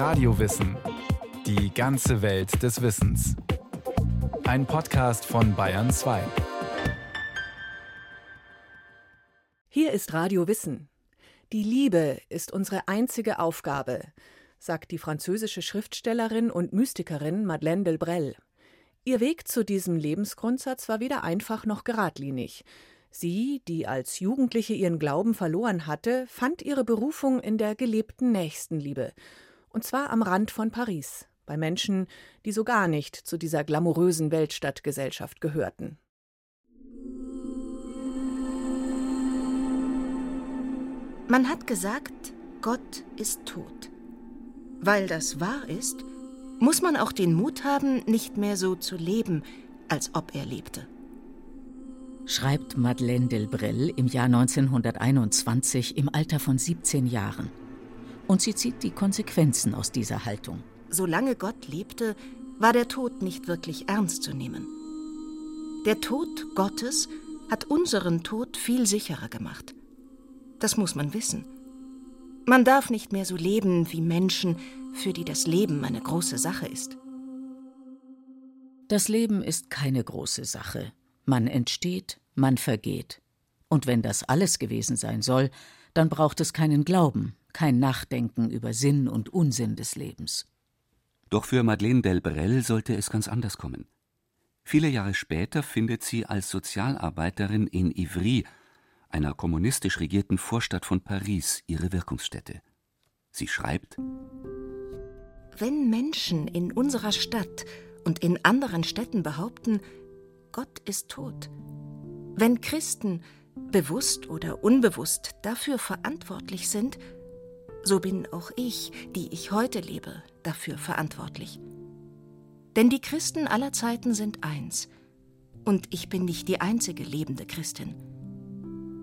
Radiowissen. Die ganze Welt des Wissens. Ein Podcast von Bayern 2. Hier ist Radio Wissen. Die Liebe ist unsere einzige Aufgabe, sagt die französische Schriftstellerin und Mystikerin Madeleine Delbrel. Ihr Weg zu diesem Lebensgrundsatz war weder einfach noch geradlinig. Sie, die als Jugendliche ihren Glauben verloren hatte, fand ihre Berufung in der gelebten Nächstenliebe. Und zwar am Rand von Paris, bei Menschen, die so gar nicht zu dieser glamourösen Weltstadtgesellschaft gehörten. Man hat gesagt, Gott ist tot. Weil das wahr ist, muss man auch den Mut haben, nicht mehr so zu leben, als ob er lebte schreibt Madeleine Delbrel im Jahr 1921 im Alter von 17 Jahren. Und sie zieht die Konsequenzen aus dieser Haltung. Solange Gott lebte, war der Tod nicht wirklich ernst zu nehmen. Der Tod Gottes hat unseren Tod viel sicherer gemacht. Das muss man wissen. Man darf nicht mehr so leben wie Menschen, für die das Leben eine große Sache ist. Das Leben ist keine große Sache. Man entsteht, man vergeht. Und wenn das alles gewesen sein soll, dann braucht es keinen Glauben, kein Nachdenken über Sinn und Unsinn des Lebens. Doch für Madeleine Delbrel sollte es ganz anders kommen. Viele Jahre später findet sie als Sozialarbeiterin in Ivry, einer kommunistisch regierten Vorstadt von Paris, ihre Wirkungsstätte. Sie schreibt Wenn Menschen in unserer Stadt und in anderen Städten behaupten, Gott ist tot, wenn Christen, bewusst oder unbewusst, dafür verantwortlich sind, so bin auch ich, die ich heute lebe, dafür verantwortlich. Denn die Christen aller Zeiten sind eins, und ich bin nicht die einzige lebende Christin.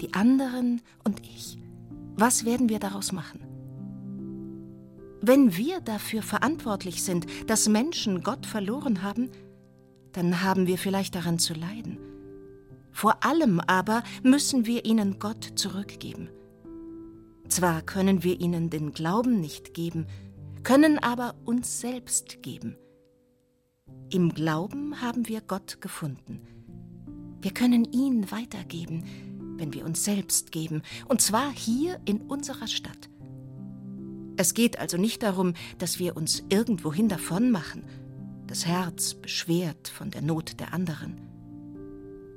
Die anderen und ich, was werden wir daraus machen? Wenn wir dafür verantwortlich sind, dass Menschen Gott verloren haben, dann haben wir vielleicht daran zu leiden. Vor allem aber müssen wir ihnen Gott zurückgeben. Zwar können wir ihnen den Glauben nicht geben, können aber uns selbst geben. Im Glauben haben wir Gott gefunden. Wir können ihn weitergeben, wenn wir uns selbst geben, und zwar hier in unserer Stadt. Es geht also nicht darum, dass wir uns irgendwohin davon machen, das Herz beschwert von der Not der anderen.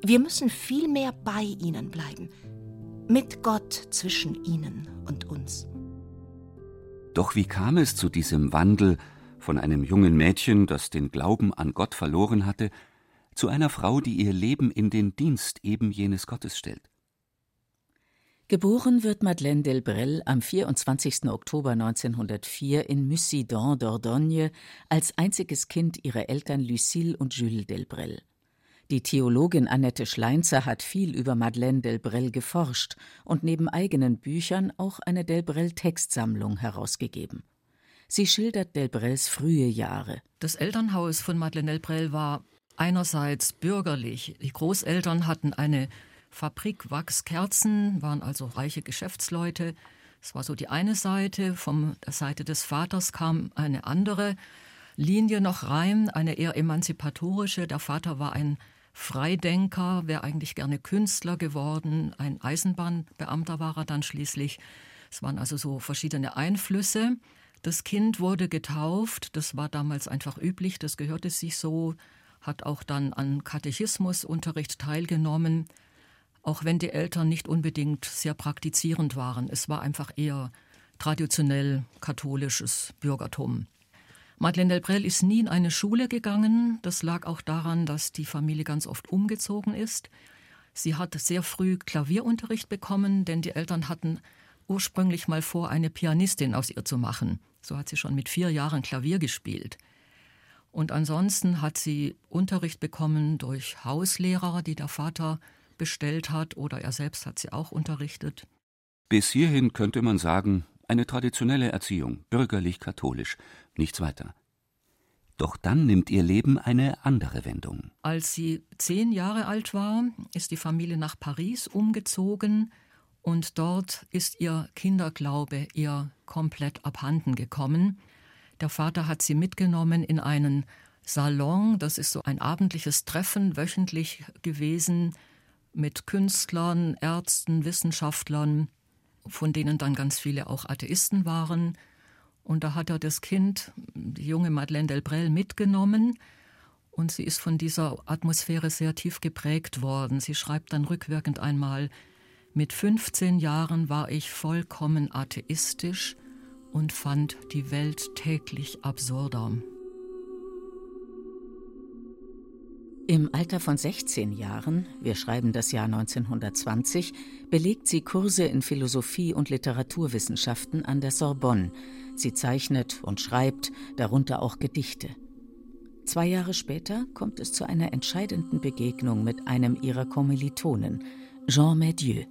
Wir müssen vielmehr bei ihnen bleiben, mit Gott zwischen ihnen und uns. Doch wie kam es zu diesem Wandel von einem jungen Mädchen, das den Glauben an Gott verloren hatte, zu einer Frau, die ihr Leben in den Dienst eben jenes Gottes stellt? Geboren wird Madeleine Delbrel am 24. Oktober 1904 in Mussidan d'Ordogne als einziges Kind ihrer Eltern Lucille und Jules Delbrel. Die Theologin Annette Schleinzer hat viel über Madeleine Delbrel geforscht und neben eigenen Büchern auch eine Delbrel-Textsammlung herausgegeben. Sie schildert Delbrels frühe Jahre. Das Elternhaus von Madeleine Delbrel war einerseits bürgerlich. Die Großeltern hatten eine Fabrik Wachskerzen, waren also reiche Geschäftsleute. Das war so die eine Seite. Von der Seite des Vaters kam eine andere Linie noch rein, eine eher emanzipatorische. Der Vater war ein Freidenker, wäre eigentlich gerne Künstler geworden, ein Eisenbahnbeamter war er dann schließlich. Es waren also so verschiedene Einflüsse. Das Kind wurde getauft, das war damals einfach üblich, das gehörte sich so, hat auch dann an Katechismusunterricht teilgenommen, auch wenn die Eltern nicht unbedingt sehr praktizierend waren. Es war einfach eher traditionell katholisches Bürgertum. Madeleine Delbrel ist nie in eine Schule gegangen. Das lag auch daran, dass die Familie ganz oft umgezogen ist. Sie hat sehr früh Klavierunterricht bekommen, denn die Eltern hatten ursprünglich mal vor, eine Pianistin aus ihr zu machen. So hat sie schon mit vier Jahren Klavier gespielt. Und ansonsten hat sie Unterricht bekommen durch Hauslehrer, die der Vater bestellt hat, oder er selbst hat sie auch unterrichtet. Bis hierhin könnte man sagen, eine traditionelle Erziehung, bürgerlich-katholisch, nichts weiter. Doch dann nimmt ihr Leben eine andere Wendung. Als sie zehn Jahre alt war, ist die Familie nach Paris umgezogen und dort ist ihr Kinderglaube ihr komplett abhanden gekommen. Der Vater hat sie mitgenommen in einen Salon, das ist so ein abendliches Treffen, wöchentlich gewesen, mit Künstlern, Ärzten, Wissenschaftlern, von denen dann ganz viele auch Atheisten waren. Und da hat er das Kind, die junge Madeleine Delbrel, mitgenommen. Und sie ist von dieser Atmosphäre sehr tief geprägt worden. Sie schreibt dann rückwirkend einmal, mit 15 Jahren war ich vollkommen atheistisch und fand die Welt täglich absurder. Im Alter von 16 Jahren, wir schreiben das Jahr 1920, belegt sie Kurse in Philosophie und Literaturwissenschaften an der Sorbonne. Sie zeichnet und schreibt, darunter auch Gedichte. Zwei Jahre später kommt es zu einer entscheidenden Begegnung mit einem ihrer Kommilitonen, Jean Medieu.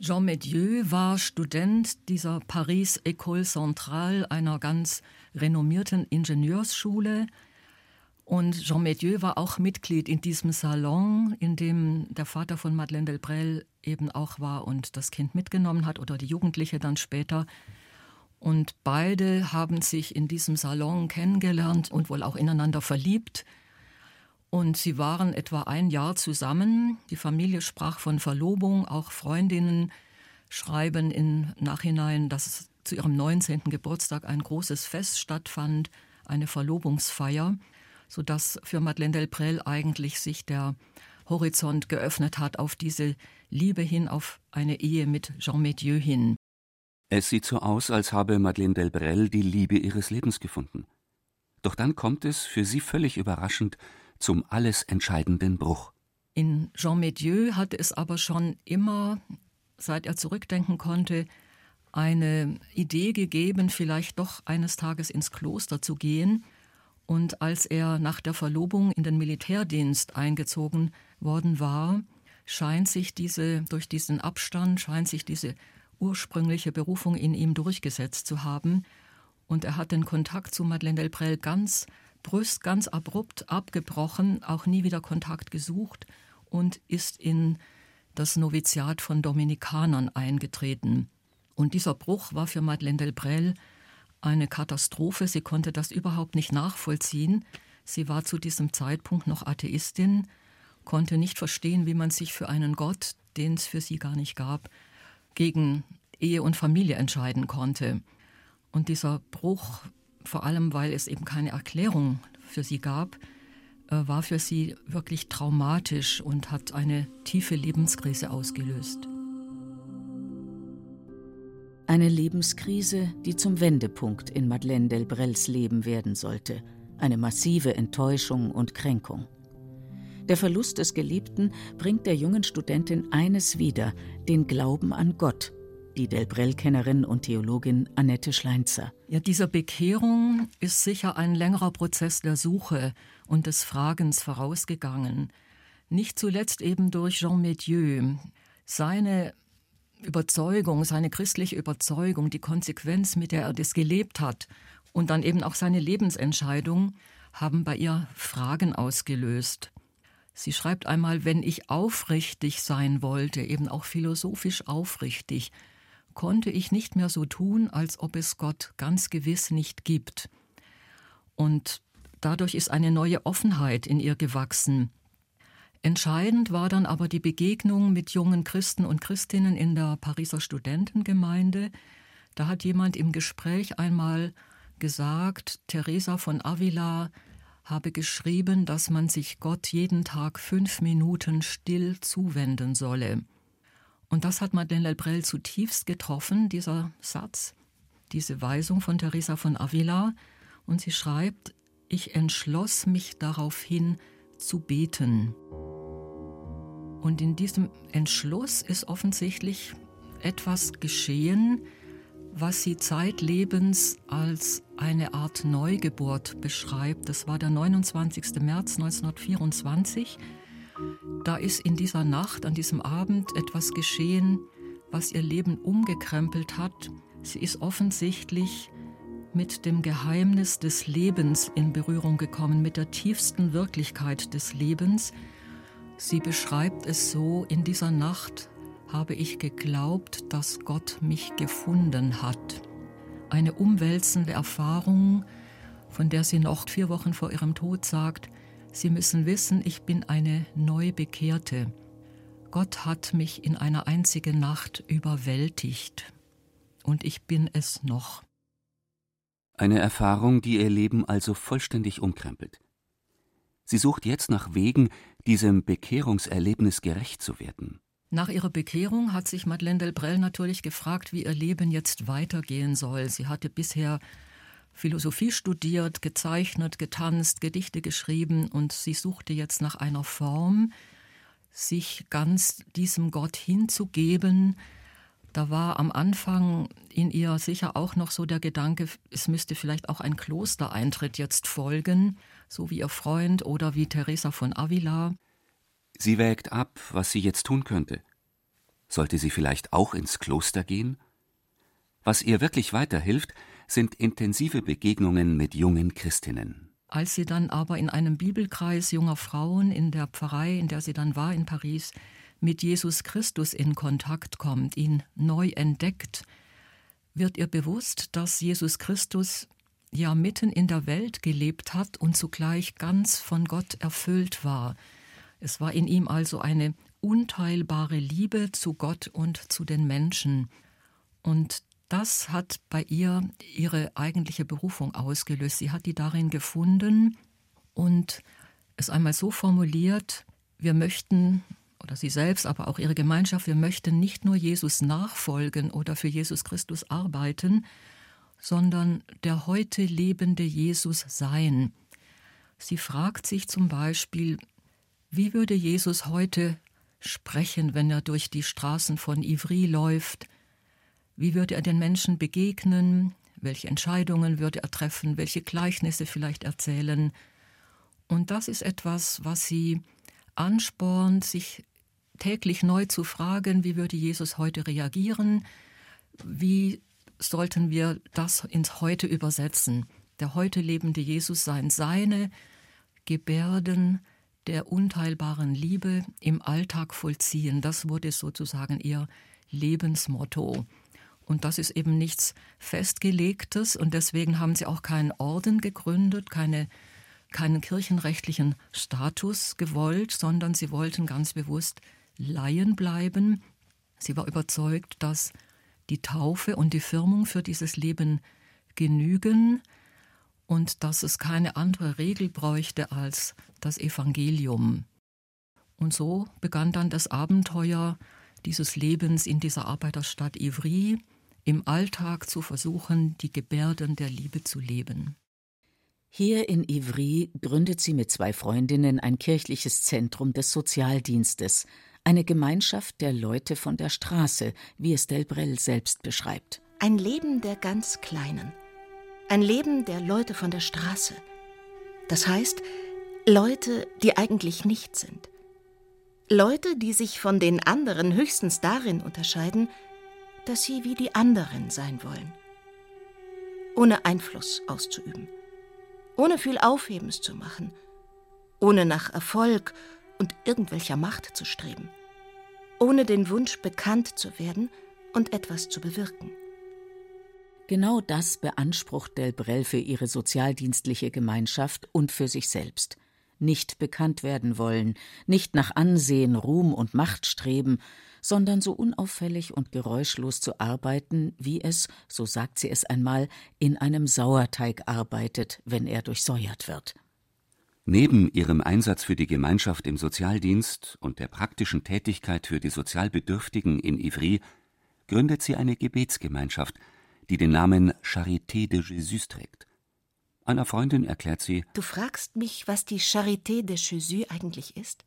Jean Medieu war Student dieser Paris École Centrale, einer ganz renommierten Ingenieursschule, und Jean Medieu war auch Mitglied in diesem Salon, in dem der Vater von Madeleine Delbrel eben auch war und das Kind mitgenommen hat oder die Jugendliche dann später. Und beide haben sich in diesem Salon kennengelernt und wohl auch ineinander verliebt. Und sie waren etwa ein Jahr zusammen. Die Familie sprach von Verlobung, auch Freundinnen schreiben im Nachhinein, dass zu ihrem 19. Geburtstag ein großes Fest stattfand, eine Verlobungsfeier sodass für Madeleine Delprel eigentlich sich der Horizont geöffnet hat auf diese Liebe hin, auf eine Ehe mit Jean Medieu hin. Es sieht so aus, als habe Madeleine Delbrel die Liebe ihres Lebens gefunden. Doch dann kommt es, für sie völlig überraschend, zum alles entscheidenden Bruch. In Jean Medieu hatte es aber schon immer, seit er zurückdenken konnte, eine Idee gegeben, vielleicht doch eines Tages ins Kloster zu gehen und als er nach der Verlobung in den Militärdienst eingezogen worden war, scheint sich diese, durch diesen Abstand, scheint sich diese ursprüngliche Berufung in ihm durchgesetzt zu haben. Und er hat den Kontakt zu Madeleine Delprel ganz brüst, ganz abrupt abgebrochen, auch nie wieder Kontakt gesucht und ist in das Noviziat von Dominikanern eingetreten. Und dieser Bruch war für Madeleine Delprel eine Katastrophe. Sie konnte das überhaupt nicht nachvollziehen. Sie war zu diesem Zeitpunkt noch Atheistin, konnte nicht verstehen, wie man sich für einen Gott, den es für sie gar nicht gab, gegen Ehe und Familie entscheiden konnte. Und dieser Bruch, vor allem weil es eben keine Erklärung für sie gab, äh, war für sie wirklich traumatisch und hat eine tiefe Lebenskrise ausgelöst. Eine Lebenskrise, die zum Wendepunkt in Madeleine Delbrels Leben werden sollte. Eine massive Enttäuschung und Kränkung. Der Verlust des Geliebten bringt der jungen Studentin eines wieder, den Glauben an Gott, die Delbrell-Kennerin und Theologin Annette Schleinzer. Ja, dieser Bekehrung ist sicher ein längerer Prozess der Suche und des Fragens vorausgegangen. Nicht zuletzt eben durch Jean Medieu. Seine Überzeugung, seine christliche Überzeugung, die Konsequenz, mit der er das gelebt hat und dann eben auch seine Lebensentscheidung haben bei ihr Fragen ausgelöst. Sie schreibt einmal, wenn ich aufrichtig sein wollte, eben auch philosophisch aufrichtig, konnte ich nicht mehr so tun, als ob es Gott ganz gewiss nicht gibt. Und dadurch ist eine neue Offenheit in ihr gewachsen. Entscheidend war dann aber die Begegnung mit jungen Christen und Christinnen in der Pariser Studentengemeinde. Da hat jemand im Gespräch einmal gesagt, Teresa von Avila habe geschrieben, dass man sich Gott jeden Tag fünf Minuten still zuwenden solle. Und das hat Madeleine Lebrel zutiefst getroffen, dieser Satz, diese Weisung von Teresa von Avila. Und sie schreibt, ich entschloss mich daraufhin zu beten. Und in diesem Entschluss ist offensichtlich etwas geschehen, was sie zeitlebens als eine Art Neugeburt beschreibt. Das war der 29. März 1924. Da ist in dieser Nacht, an diesem Abend etwas geschehen, was ihr Leben umgekrempelt hat. Sie ist offensichtlich mit dem Geheimnis des Lebens in Berührung gekommen, mit der tiefsten Wirklichkeit des Lebens, Sie beschreibt es so, in dieser Nacht habe ich geglaubt, dass Gott mich gefunden hat. eine umwälzende Erfahrung, von der sie noch vier Wochen vor ihrem Tod sagt, Sie müssen wissen, ich bin eine Neubekehrte. Gott hat mich in einer einzigen Nacht überwältigt. Und ich bin es noch. Eine Erfahrung, die ihr Leben also vollständig umkrempelt. Sie sucht jetzt nach Wegen, diesem Bekehrungserlebnis gerecht zu werden. Nach ihrer Bekehrung hat sich Madeleine Delbrel natürlich gefragt, wie ihr Leben jetzt weitergehen soll. Sie hatte bisher Philosophie studiert, gezeichnet, getanzt, Gedichte geschrieben und sie suchte jetzt nach einer Form, sich ganz diesem Gott hinzugeben. Da war am Anfang in ihr sicher auch noch so der Gedanke, es müsste vielleicht auch ein Klostereintritt jetzt folgen, so wie ihr Freund oder wie Teresa von Avila. Sie wägt ab, was sie jetzt tun könnte. Sollte sie vielleicht auch ins Kloster gehen? Was ihr wirklich weiterhilft, sind intensive Begegnungen mit jungen Christinnen. Als sie dann aber in einem Bibelkreis junger Frauen in der Pfarrei, in der sie dann war in Paris, mit Jesus Christus in Kontakt kommt, ihn neu entdeckt, wird ihr bewusst, dass Jesus Christus ja mitten in der Welt gelebt hat und zugleich ganz von Gott erfüllt war. Es war in ihm also eine unteilbare Liebe zu Gott und zu den Menschen. Und das hat bei ihr ihre eigentliche Berufung ausgelöst. Sie hat die darin gefunden und es einmal so formuliert, wir möchten, oder sie selbst, aber auch ihre Gemeinschaft, wir möchten nicht nur Jesus nachfolgen oder für Jesus Christus arbeiten, sondern der heute lebende Jesus sein. Sie fragt sich zum Beispiel, wie würde Jesus heute sprechen, wenn er durch die Straßen von Ivry läuft, wie würde er den Menschen begegnen? Welche Entscheidungen würde er treffen? Welche Gleichnisse vielleicht erzählen? Und das ist etwas, was sie anspornt, sich täglich neu zu fragen, wie würde Jesus heute reagieren? Wie sollten wir das ins Heute übersetzen? Der heute lebende Jesus sein, seine Gebärden der unteilbaren Liebe im Alltag vollziehen. Das wurde sozusagen ihr Lebensmotto. Und das ist eben nichts Festgelegtes und deswegen haben sie auch keinen Orden gegründet, keine, keinen kirchenrechtlichen Status gewollt, sondern sie wollten ganz bewusst Laien bleiben. Sie war überzeugt, dass die Taufe und die Firmung für dieses Leben genügen und dass es keine andere Regel bräuchte als das Evangelium. Und so begann dann das Abenteuer dieses Lebens in dieser Arbeiterstadt Ivry, im Alltag zu versuchen, die Gebärden der Liebe zu leben. Hier in Ivry gründet sie mit zwei Freundinnen ein kirchliches Zentrum des Sozialdienstes, eine Gemeinschaft der Leute von der Straße, wie es Delbrell selbst beschreibt. Ein Leben der ganz Kleinen. Ein Leben der Leute von der Straße. Das heißt, Leute, die eigentlich nicht sind. Leute, die sich von den anderen höchstens darin unterscheiden, dass sie wie die anderen sein wollen. Ohne Einfluss auszuüben, ohne viel Aufhebens zu machen, ohne nach Erfolg und irgendwelcher Macht zu streben, ohne den Wunsch bekannt zu werden und etwas zu bewirken. Genau das beansprucht Delbrell für ihre sozialdienstliche Gemeinschaft und für sich selbst. Nicht bekannt werden wollen, nicht nach Ansehen, Ruhm und Macht streben, sondern so unauffällig und geräuschlos zu arbeiten, wie es, so sagt sie es einmal, in einem Sauerteig arbeitet, wenn er durchsäuert wird. Neben ihrem Einsatz für die Gemeinschaft im Sozialdienst und der praktischen Tätigkeit für die Sozialbedürftigen in Ivry gründet sie eine Gebetsgemeinschaft, die den Namen Charité de Jésus trägt. Einer Freundin erklärt sie: Du fragst mich, was die Charité de Jésus eigentlich ist?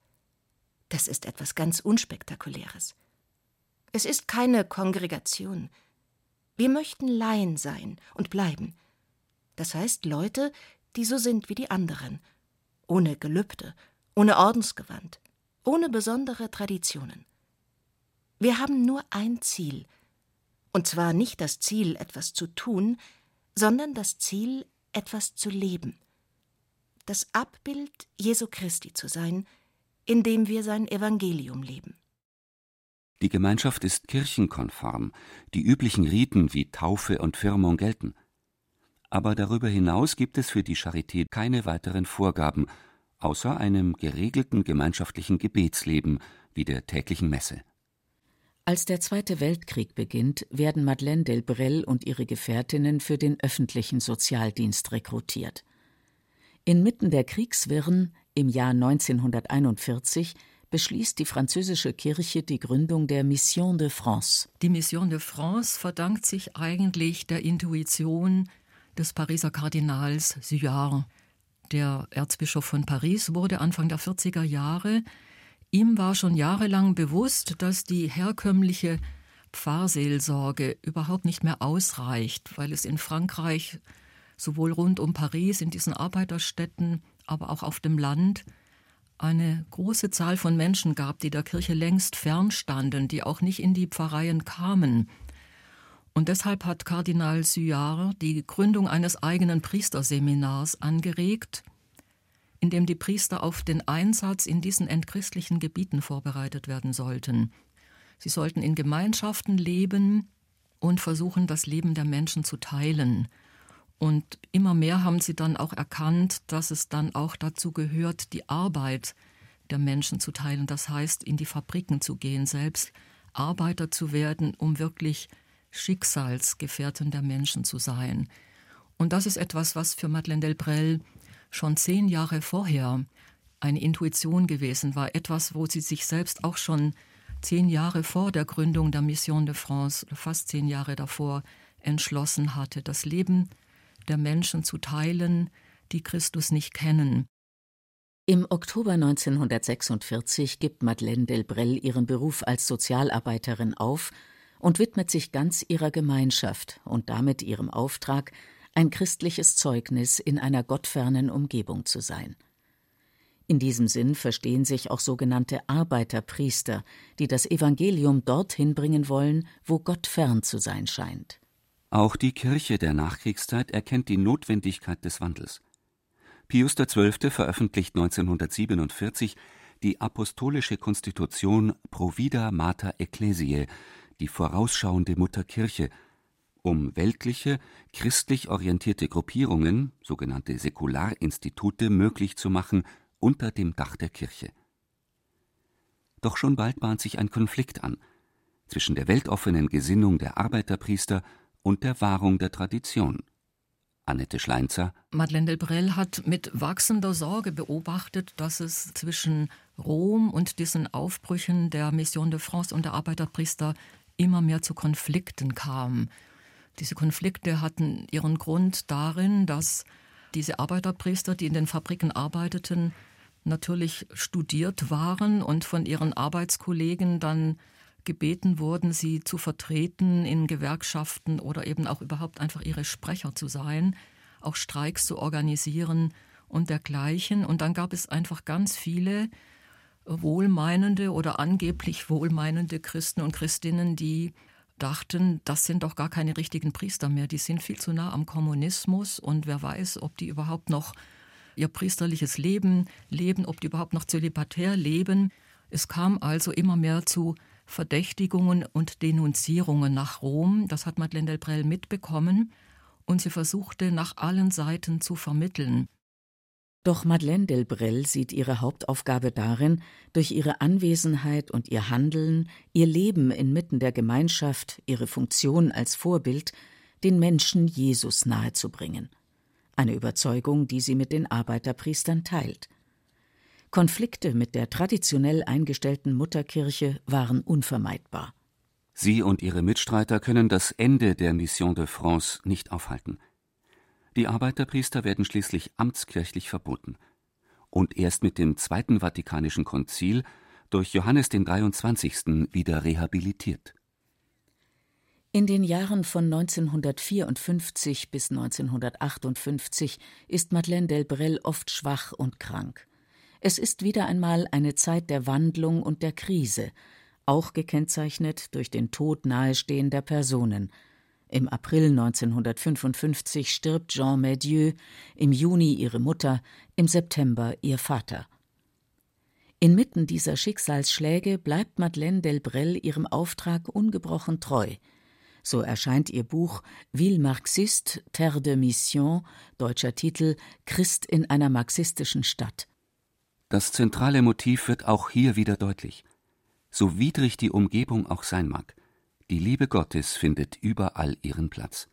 Das ist etwas ganz Unspektakuläres. Es ist keine Kongregation. Wir möchten Laien sein und bleiben. Das heißt Leute, die so sind wie die anderen, ohne Gelübde, ohne Ordensgewand, ohne besondere Traditionen. Wir haben nur ein Ziel, und zwar nicht das Ziel, etwas zu tun, sondern das Ziel, etwas zu leben. Das Abbild Jesu Christi zu sein, indem wir sein Evangelium leben. Die Gemeinschaft ist kirchenkonform, die üblichen Riten wie Taufe und Firmung gelten. Aber darüber hinaus gibt es für die Charité keine weiteren Vorgaben, außer einem geregelten gemeinschaftlichen Gebetsleben wie der täglichen Messe. Als der Zweite Weltkrieg beginnt, werden Madeleine Delbrel und ihre Gefährtinnen für den öffentlichen Sozialdienst rekrutiert. Inmitten der Kriegswirren im Jahr 1941 beschließt die französische Kirche die Gründung der Mission de France. Die Mission de France verdankt sich eigentlich der Intuition des Pariser Kardinals Suard. Der Erzbischof von Paris wurde Anfang der 40er Jahre. Ihm war schon jahrelang bewusst, dass die herkömmliche Pfarrseelsorge überhaupt nicht mehr ausreicht, weil es in Frankreich sowohl rund um Paris in diesen Arbeiterstädten, aber auch auf dem Land eine große Zahl von Menschen gab, die der Kirche längst fernstanden, die auch nicht in die Pfarreien kamen. Und deshalb hat Kardinal Suard die Gründung eines eigenen Priesterseminars angeregt, in dem die Priester auf den Einsatz in diesen entchristlichen Gebieten vorbereitet werden sollten. Sie sollten in Gemeinschaften leben und versuchen, das Leben der Menschen zu teilen. Und immer mehr haben sie dann auch erkannt, dass es dann auch dazu gehört, die Arbeit der Menschen zu teilen. Das heißt, in die Fabriken zu gehen, selbst Arbeiter zu werden, um wirklich Schicksalsgefährten der Menschen zu sein. Und das ist etwas, was für Madeleine Delbrel schon zehn Jahre vorher eine Intuition gewesen war, etwas, wo sie sich selbst auch schon zehn Jahre vor der Gründung der Mission de France, fast zehn Jahre davor, entschlossen hatte, das Leben der Menschen zu teilen, die Christus nicht kennen. Im Oktober 1946 gibt Madeleine Delbrel ihren Beruf als Sozialarbeiterin auf und widmet sich ganz ihrer Gemeinschaft und damit ihrem Auftrag, ein christliches Zeugnis in einer gottfernen Umgebung zu sein. In diesem Sinn verstehen sich auch sogenannte Arbeiterpriester, die das Evangelium dorthin bringen wollen, wo Gott fern zu sein scheint. Auch die Kirche der Nachkriegszeit erkennt die Notwendigkeit des Wandels. Pius XII. veröffentlicht 1947 die Apostolische Konstitution Provida Mater Ecclesiae, die vorausschauende Mutterkirche, um weltliche, christlich orientierte Gruppierungen, sogenannte Säkularinstitute, möglich zu machen unter dem Dach der Kirche. Doch schon bald bahnt sich ein Konflikt an zwischen der weltoffenen Gesinnung der Arbeiterpriester und der Wahrung der Tradition. Annette Schleinzer. Madeleine Delbrel hat mit wachsender Sorge beobachtet, dass es zwischen Rom und diesen Aufbrüchen der Mission de France und der Arbeiterpriester immer mehr zu Konflikten kam. Diese Konflikte hatten ihren Grund darin, dass diese Arbeiterpriester, die in den Fabriken arbeiteten, natürlich studiert waren und von ihren Arbeitskollegen dann gebeten wurden, sie zu vertreten in Gewerkschaften oder eben auch überhaupt einfach ihre Sprecher zu sein, auch Streiks zu organisieren und dergleichen. Und dann gab es einfach ganz viele wohlmeinende oder angeblich wohlmeinende Christen und Christinnen, die dachten, das sind doch gar keine richtigen Priester mehr, die sind viel zu nah am Kommunismus und wer weiß, ob die überhaupt noch ihr priesterliches Leben leben, ob die überhaupt noch zölibatär leben. Es kam also immer mehr zu Verdächtigungen und Denunzierungen nach Rom. Das hat Madeleine Delbrel mitbekommen und sie versuchte nach allen Seiten zu vermitteln. Doch Madeleine Delbrel sieht ihre Hauptaufgabe darin, durch ihre Anwesenheit und ihr Handeln, ihr Leben inmitten der Gemeinschaft, ihre Funktion als Vorbild, den Menschen Jesus nahezubringen. Eine Überzeugung, die sie mit den Arbeiterpriestern teilt. Konflikte mit der traditionell eingestellten Mutterkirche waren unvermeidbar. Sie und ihre Mitstreiter können das Ende der Mission de France nicht aufhalten. Die Arbeiterpriester werden schließlich amtskirchlich verboten und erst mit dem Zweiten Vatikanischen Konzil durch Johannes den 23. wieder rehabilitiert. In den Jahren von 1954 bis 1958 ist Madeleine Delbrel oft schwach und krank. Es ist wieder einmal eine Zeit der Wandlung und der Krise, auch gekennzeichnet durch den Tod nahestehender Personen. Im April 1955 stirbt Jean Medieu, im Juni ihre Mutter, im September ihr Vater. Inmitten dieser Schicksalsschläge bleibt Madeleine Delbrel ihrem Auftrag ungebrochen treu. So erscheint ihr Buch Ville Marxiste, Terre de Mission, deutscher Titel Christ in einer marxistischen Stadt. Das zentrale Motiv wird auch hier wieder deutlich. So widrig die Umgebung auch sein mag, die Liebe Gottes findet überall ihren Platz.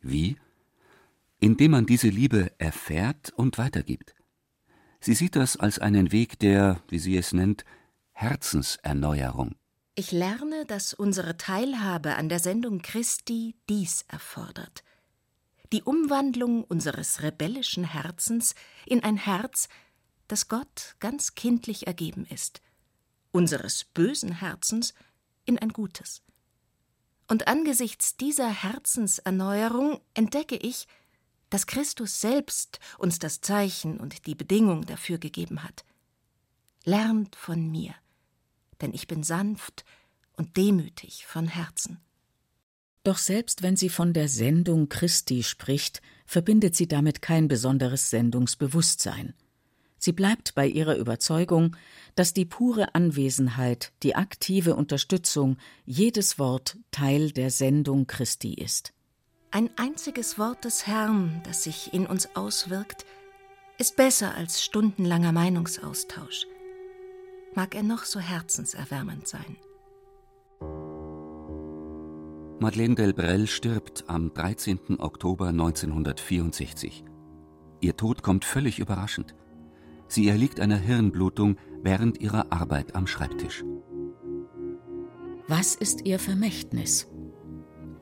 Wie? Indem man diese Liebe erfährt und weitergibt. Sie sieht das als einen Weg der, wie sie es nennt, Herzenserneuerung. Ich lerne, dass unsere Teilhabe an der Sendung Christi dies erfordert. Die Umwandlung unseres rebellischen Herzens in ein Herz, das Gott ganz kindlich ergeben ist, unseres bösen Herzens in ein gutes. Und angesichts dieser Herzenserneuerung entdecke ich, dass Christus selbst uns das Zeichen und die Bedingung dafür gegeben hat. Lernt von mir, denn ich bin sanft und demütig von Herzen. Doch selbst wenn sie von der Sendung Christi spricht, verbindet sie damit kein besonderes Sendungsbewusstsein. Sie bleibt bei ihrer Überzeugung, dass die pure Anwesenheit, die aktive Unterstützung, jedes Wort Teil der Sendung Christi ist. Ein einziges Wort des Herrn, das sich in uns auswirkt, ist besser als stundenlanger Meinungsaustausch. Mag er noch so herzenserwärmend sein. Madeleine Delbrel stirbt am 13. Oktober 1964. Ihr Tod kommt völlig überraschend. Sie erliegt einer Hirnblutung während ihrer Arbeit am Schreibtisch. Was ist ihr Vermächtnis?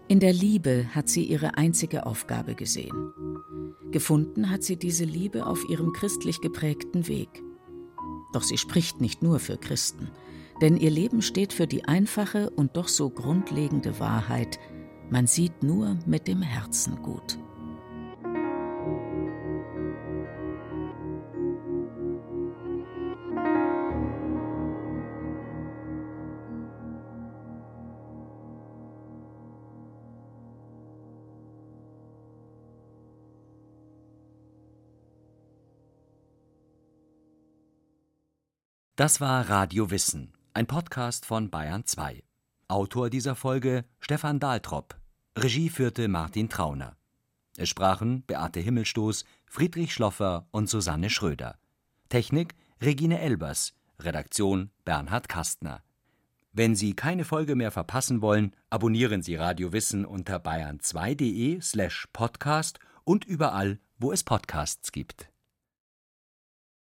In der Liebe hat sie ihre einzige Aufgabe gesehen. Gefunden hat sie diese Liebe auf ihrem christlich geprägten Weg. Doch sie spricht nicht nur für Christen, denn ihr Leben steht für die einfache und doch so grundlegende Wahrheit, man sieht nur mit dem Herzen gut. Das war Radio Wissen, ein Podcast von Bayern 2. Autor dieser Folge Stefan Dahltrop. Regie führte Martin Trauner. Es sprachen Beate Himmelstoß, Friedrich Schloffer und Susanne Schröder. Technik Regine Elbers. Redaktion Bernhard Kastner. Wenn Sie keine Folge mehr verpassen wollen, abonnieren Sie Radio Wissen unter bayern2.de slash podcast und überall, wo es Podcasts gibt.